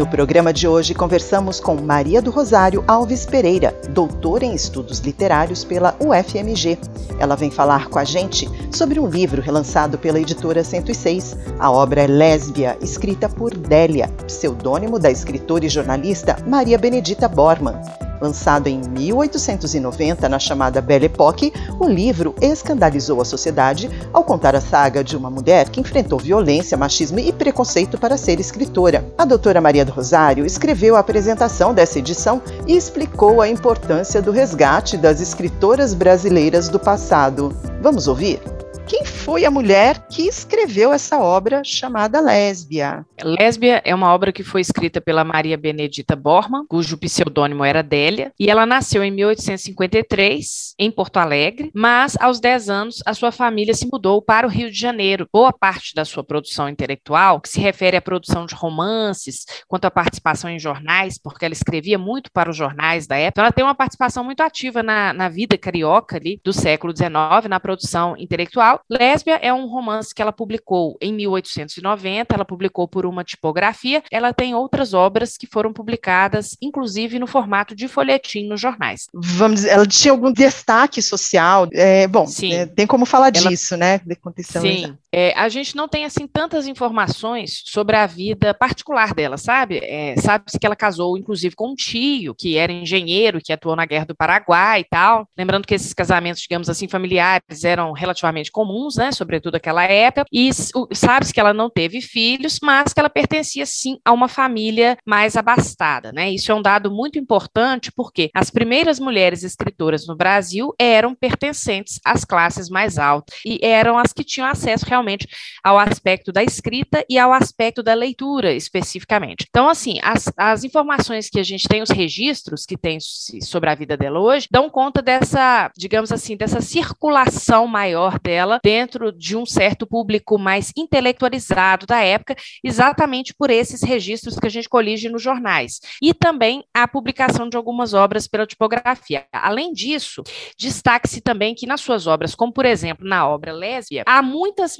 No programa de hoje conversamos com Maria do Rosário Alves Pereira, doutora em estudos literários pela UFMG. Ela vem falar com a gente sobre um livro relançado pela editora 106. A obra é Lésbia, escrita por Délia, pseudônimo da escritora e jornalista Maria Benedita Borman. Lançado em 1890 na chamada Belle Époque, o livro escandalizou a sociedade ao contar a saga de uma mulher que enfrentou violência, machismo e preconceito para ser escritora. A doutora Maria do Rosário escreveu a apresentação dessa edição e explicou a importância do resgate das escritoras brasileiras do passado. Vamos ouvir? Quem foi a mulher que escreveu essa obra chamada Lésbia? Lésbia é uma obra que foi escrita pela Maria Benedita Bormann, cujo pseudônimo era Délia, e ela nasceu em 1853 em Porto Alegre, mas aos 10 anos a sua família se mudou para o Rio de Janeiro. Boa parte da sua produção intelectual, que se refere à produção de romances, quanto à participação em jornais, porque ela escrevia muito para os jornais da época, ela tem uma participação muito ativa na, na vida carioca ali do século XIX, na produção intelectual, Lésbia é um romance que ela publicou em 1890, ela publicou por uma tipografia. Ela tem outras obras que foram publicadas, inclusive no formato de folhetim nos jornais. Vamos dizer, ela tinha algum destaque social? É, bom, é, tem como falar ela, disso, né? De sim, é, a gente não tem assim tantas informações sobre a vida particular dela, sabe? É, Sabe-se que ela casou, inclusive, com um tio que era engenheiro, que atuou na Guerra do Paraguai e tal. Lembrando que esses casamentos, digamos assim, familiares eram relativamente comuns né, sobretudo aquela época, e sabe-se que ela não teve filhos, mas que ela pertencia sim a uma família mais abastada, né? Isso é um dado muito importante porque as primeiras mulheres escritoras no Brasil eram pertencentes às classes mais altas e eram as que tinham acesso realmente ao aspecto da escrita e ao aspecto da leitura especificamente. Então, assim, as, as informações que a gente tem, os registros que tem sobre a vida dela hoje, dão conta dessa, digamos assim, dessa circulação maior dela dentro de um certo público mais intelectualizado da época, exatamente por esses registros que a gente colige nos jornais. E também a publicação de algumas obras pela tipografia. Além disso, destaque-se também que nas suas obras, como por exemplo na obra Lésbia, há muitas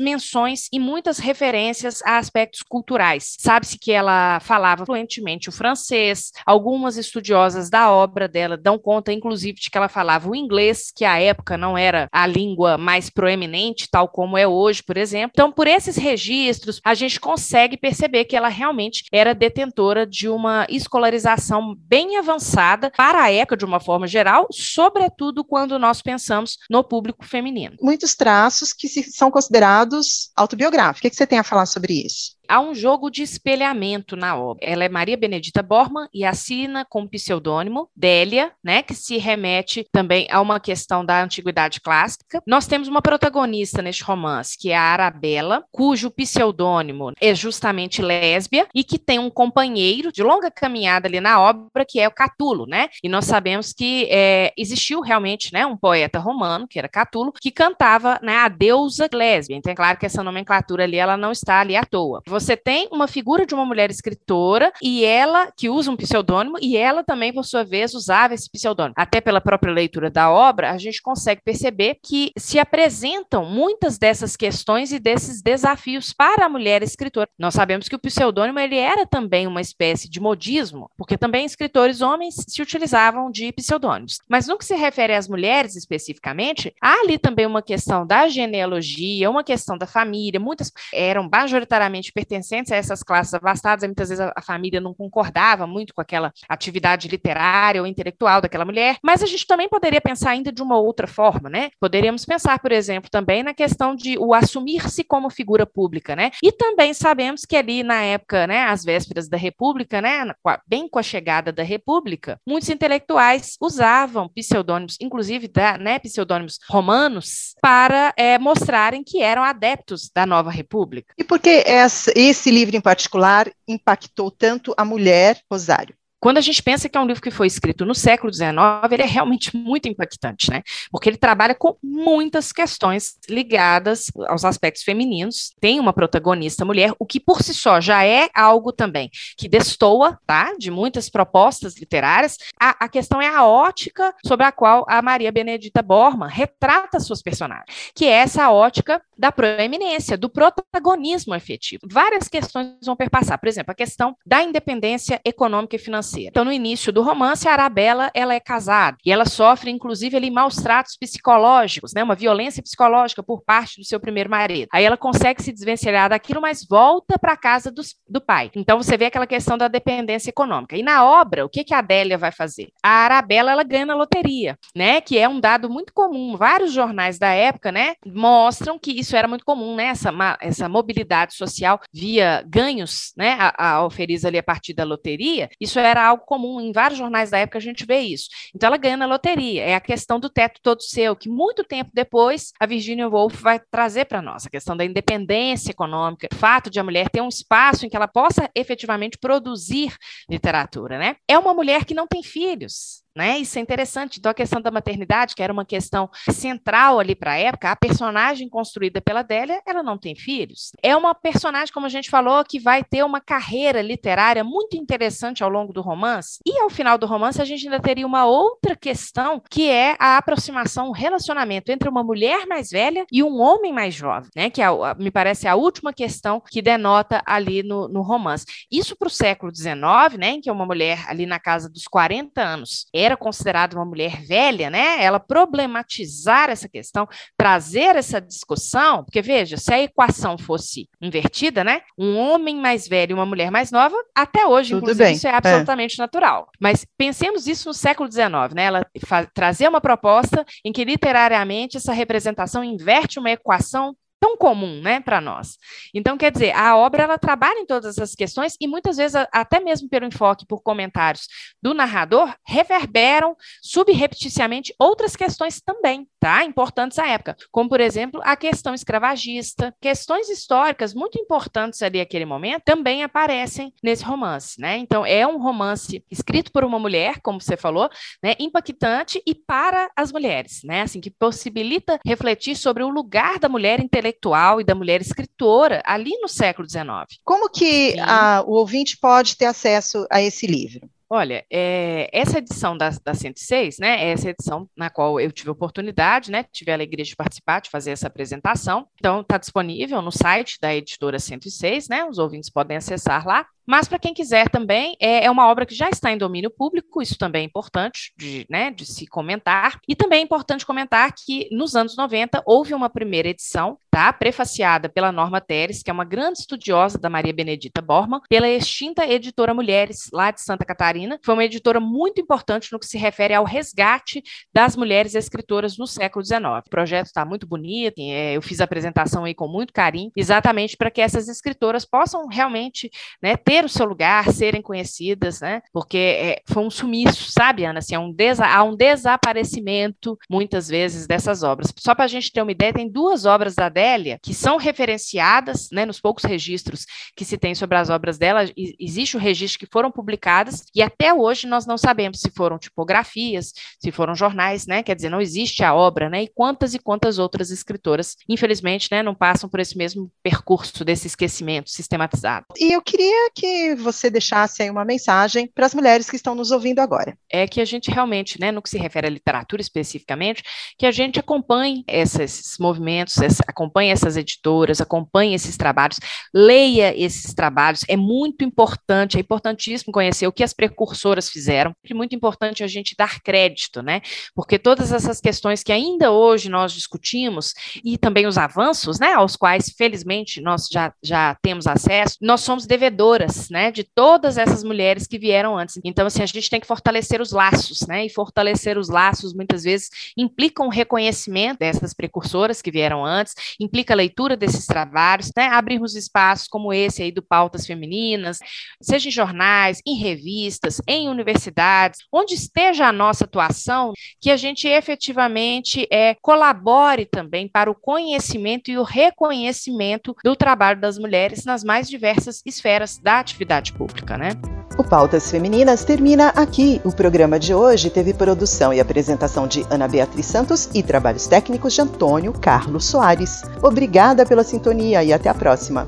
e muitas referências a aspectos culturais. Sabe-se que ela falava fluentemente o francês, algumas estudiosas da obra dela dão conta, inclusive, de que ela falava o inglês, que à época não era a língua mais proeminente tal como é hoje, por exemplo. Então, por esses registros, a gente consegue perceber que ela realmente era detentora de uma escolarização bem avançada para a época, de uma forma geral, sobretudo quando nós pensamos no público feminino. Muitos traços que são considerados autobiográficos. O que você tem a falar sobre isso? Há um jogo de espelhamento na obra. Ela é Maria Benedita Bormann e assina com o pseudônimo Délia, né, que se remete também a uma questão da antiguidade clássica. Nós temos uma protagonista neste romance, que é a Arabella, cujo pseudônimo é justamente Lésbia e que tem um companheiro de longa caminhada ali na obra, que é o Catulo, né? E nós sabemos que é, existiu realmente, né, um poeta romano, que era Catulo, que cantava, né, a deusa Lésbia. Então é claro que essa nomenclatura ali, ela não está ali à toa. Você você tem uma figura de uma mulher escritora e ela que usa um pseudônimo e ela também, por sua vez, usava esse pseudônimo. Até pela própria leitura da obra, a gente consegue perceber que se apresentam muitas dessas questões e desses desafios para a mulher escritora. Nós sabemos que o pseudônimo ele era também uma espécie de modismo, porque também escritores homens se utilizavam de pseudônimos. Mas no que se refere às mulheres especificamente, há ali também uma questão da genealogia, uma questão da família, muitas eram majoritariamente pertencentes a essas classes abastadas, muitas vezes a, a, família não concordava muito com aquela atividade literária ou intelectual daquela mulher, mas a gente também poderia pensar ainda de uma outra forma, né? Poderíamos pensar, por exemplo, também na questão de o assumir-se como figura pública, né? E também sabemos que ali na época, né, às vésperas da República, né, bem com a chegada da República, muitos intelectuais usavam pseudônimos, inclusive da, né, pseudônimos romanos, para é, mostrarem que eram adeptos da nova República. E por que essa, esse livro em particular impactou tanto a mulher, Rosário? Quando a gente pensa que é um livro que foi escrito no século XIX, ele é realmente muito impactante, né? Porque ele trabalha com muitas questões ligadas aos aspectos femininos. Tem uma protagonista mulher, o que por si só já é algo também que destoa, tá? De muitas propostas literárias. A, a questão é a ótica sobre a qual a Maria Benedita Borman retrata suas personagens, que é essa ótica da proeminência, do protagonismo efetivo. Várias questões vão perpassar. Por exemplo, a questão da independência econômica e financeira. Então, no início do romance, a Arabella ela é casada e ela sofre, inclusive, ali, maus tratos psicológicos, né? uma violência psicológica por parte do seu primeiro marido. Aí ela consegue se desvencilhar daquilo, mas volta para a casa do, do pai. Então, você vê aquela questão da dependência econômica. E na obra, o que, que a Adélia vai fazer? A Arabella ela ganha na loteria, né? Que é um dado muito comum. Vários jornais da época, né, mostram que isso era muito comum, né? Essa, essa mobilidade social via ganhos, né? A, a ali a partir da loteria. Isso era algo comum em vários jornais da época. A gente vê isso. Então ela ganha na loteria. É a questão do teto todo seu, que muito tempo depois a Virginia Woolf vai trazer para nós a questão da independência econômica, o fato de a mulher ter um espaço em que ela possa efetivamente produzir literatura, né? É uma mulher que não tem filhos. Né? Isso é interessante. Então, a questão da maternidade, que era uma questão central ali para a época, a personagem construída pela Adélia, ela não tem filhos. É uma personagem, como a gente falou, que vai ter uma carreira literária muito interessante ao longo do romance. E ao final do romance, a gente ainda teria uma outra questão, que é a aproximação, o relacionamento entre uma mulher mais velha e um homem mais jovem, né? Que é, me parece a última questão que denota ali no, no romance. Isso para o século XIX, né? Em que uma mulher ali na casa dos 40 anos era considerada uma mulher velha, né? Ela problematizar essa questão, trazer essa discussão, porque veja, se a equação fosse invertida, né? Um homem mais velho e uma mulher mais nova, até hoje, Tudo inclusive, bem. isso é, absolutamente é. natural. Mas pensemos isso no século XIX, né? Ela trazer uma proposta em que literariamente essa representação inverte uma equação tão comum, né, para nós. Então, quer dizer, a obra ela trabalha em todas essas questões e muitas vezes, até mesmo pelo enfoque por comentários do narrador, reverberam subrepticiamente outras questões também, tá? Importantes à época, como por exemplo, a questão escravagista, questões históricas muito importantes ali naquele momento também aparecem nesse romance, né? Então, é um romance escrito por uma mulher, como você falou, né, impactante e para as mulheres, né? Assim que possibilita refletir sobre o lugar da mulher intelectual intelectual e da mulher escritora ali no século XIX. Como que a, o ouvinte pode ter acesso a esse livro? Olha, é, essa edição da, da 106, né, é essa edição na qual eu tive a oportunidade, né, tive a alegria de participar, de fazer essa apresentação. Então, está disponível no site da editora 106, né, os ouvintes podem acessar lá. Mas, para quem quiser também, é, é, uma obra que já está em domínio público, isso também é importante de, né, de se comentar. E também é importante comentar que, nos anos 90, houve uma primeira edição, tá, prefaciada pela Norma Teres, que é uma grande estudiosa da Maria Benedita Borman, pela extinta editora Mulheres, lá de Santa Catarina. Foi uma editora muito importante no que se refere ao resgate das mulheres escritoras no século XIX. O projeto está muito bonito, é, eu fiz a apresentação aí com muito carinho, exatamente para que essas escritoras possam realmente né, ter ter o seu lugar, serem conhecidas, né? Porque é, foi um sumiço, sabe, Ana? Assim, é um há um desaparecimento, muitas vezes, dessas obras. Só para a gente ter uma ideia, tem duas obras da Adélia que são referenciadas, né, nos poucos registros que se tem sobre as obras dela, existe o registro que foram publicadas, e até hoje nós não sabemos se foram tipografias, se foram jornais, né? Quer dizer, não existe a obra, né? E quantas e quantas outras escritoras, infelizmente, né, não passam por esse mesmo percurso desse esquecimento sistematizado. E eu queria que você deixasse aí uma mensagem para as mulheres que estão nos ouvindo agora. É que a gente realmente, né, no que se refere à literatura especificamente, que a gente acompanhe esses movimentos, acompanhe essas editoras, acompanhe esses trabalhos, leia esses trabalhos. É muito importante, é importantíssimo conhecer o que as precursoras fizeram. É muito importante a gente dar crédito, né? Porque todas essas questões que ainda hoje nós discutimos e também os avanços, né, aos quais felizmente nós já, já temos acesso, nós somos devedoras né, de todas essas mulheres que vieram antes. Então, assim, a gente tem que fortalecer os laços, né, e fortalecer os laços muitas vezes implica um reconhecimento dessas precursoras que vieram antes, implica a leitura desses trabalhos, né, abrirmos espaços como esse aí do Pautas Femininas, seja em jornais, em revistas, em universidades, onde esteja a nossa atuação, que a gente efetivamente é, colabore também para o conhecimento e o reconhecimento do trabalho das mulheres nas mais diversas esferas da atividade pública, né? O Pautas Femininas termina aqui. O programa de hoje teve produção e apresentação de Ana Beatriz Santos e trabalhos técnicos de Antônio Carlos Soares. Obrigada pela sintonia e até a próxima.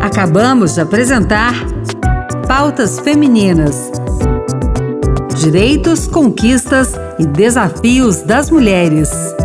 Acabamos de apresentar Pautas Femininas. Direitos, conquistas e desafios das mulheres.